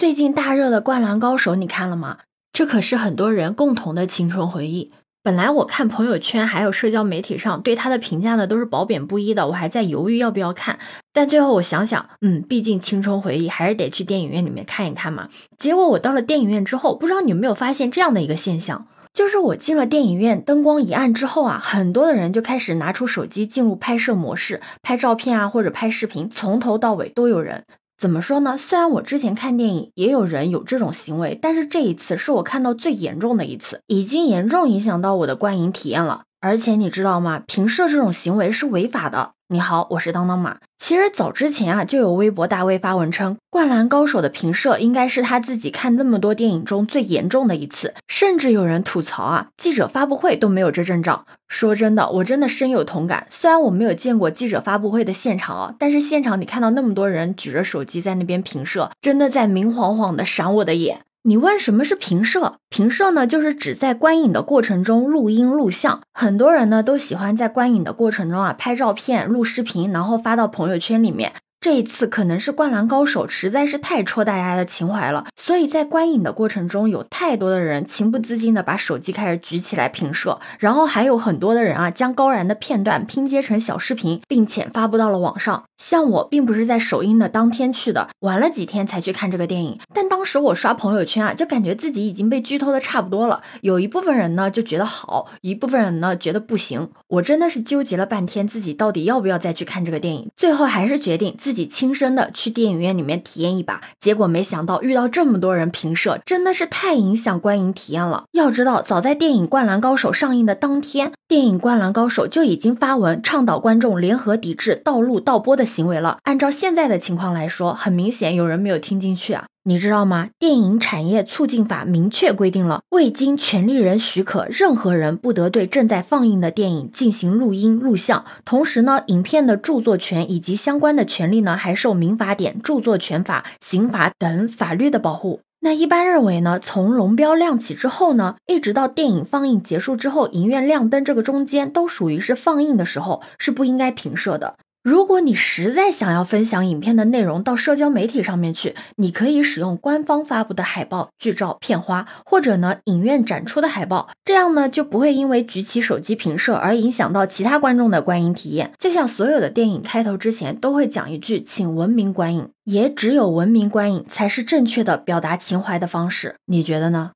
最近大热的《灌篮高手》，你看了吗？这可是很多人共同的青春回忆。本来我看朋友圈还有社交媒体上对他的评价呢，都是褒贬不一的，我还在犹豫要不要看。但最后我想想，嗯，毕竟青春回忆还是得去电影院里面看一看嘛。结果我到了电影院之后，不知道你有没有发现这样的一个现象，就是我进了电影院，灯光一暗之后啊，很多的人就开始拿出手机进入拍摄模式，拍照片啊或者拍视频，从头到尾都有人。怎么说呢？虽然我之前看电影也有人有这种行为，但是这一次是我看到最严重的一次，已经严重影响到我的观影体验了。而且你知道吗？评设这种行为是违法的。你好，我是当当马。其实早之前啊，就有微博大 V 发文称，《灌篮高手》的评摄应该是他自己看那么多电影中最严重的一次。甚至有人吐槽啊，记者发布会都没有这阵仗。说真的，我真的深有同感。虽然我没有见过记者发布会的现场啊，但是现场你看到那么多人举着手机在那边评摄，真的在明晃晃的闪我的眼。你问什么是平摄？平摄呢，就是指在观影的过程中录音录像。很多人呢都喜欢在观影的过程中啊拍照片、录视频，然后发到朋友圈里面。这一次可能是《灌篮高手》实在是太戳大家的情怀了，所以在观影的过程中，有太多的人情不自禁的把手机开始举起来平摄，然后还有很多的人啊将高燃的片段拼接成小视频，并且发布到了网上。像我并不是在首映的当天去的，玩了几天才去看这个电影。但当时我刷朋友圈啊，就感觉自己已经被剧透的差不多了。有一部分人呢就觉得好，一部分人呢觉得不行。我真的是纠结了半天，自己到底要不要再去看这个电影。最后还是决定自自己亲身的去电影院里面体验一把。结果没想到遇到这么多人评射，真的是太影响观影体验了。要知道，早在电影《灌篮高手》上映的当天，电影《灌篮高手》就已经发文倡导观众联合抵制盗录盗播的。行为了。按照现在的情况来说，很明显有人没有听进去啊！你知道吗？电影产业促进法明确规定了，未经权利人许可，任何人不得对正在放映的电影进行录音录像。同时呢，影片的著作权以及相关的权利呢，还受民法典、著作权法、刑法等法律的保护。那一般认为呢，从龙标亮起之后呢，一直到电影放映结束之后，影院亮灯这个中间，都属于是放映的时候，是不应该评摄的。如果你实在想要分享影片的内容到社交媒体上面去，你可以使用官方发布的海报、剧照、片花，或者呢影院展出的海报，这样呢就不会因为举起手机屏摄而影响到其他观众的观影体验。就像所有的电影开头之前都会讲一句“请文明观影”，也只有文明观影才是正确的表达情怀的方式。你觉得呢？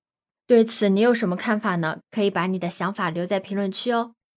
对此你有什么看法呢？可以把你的想法留在评论区哦。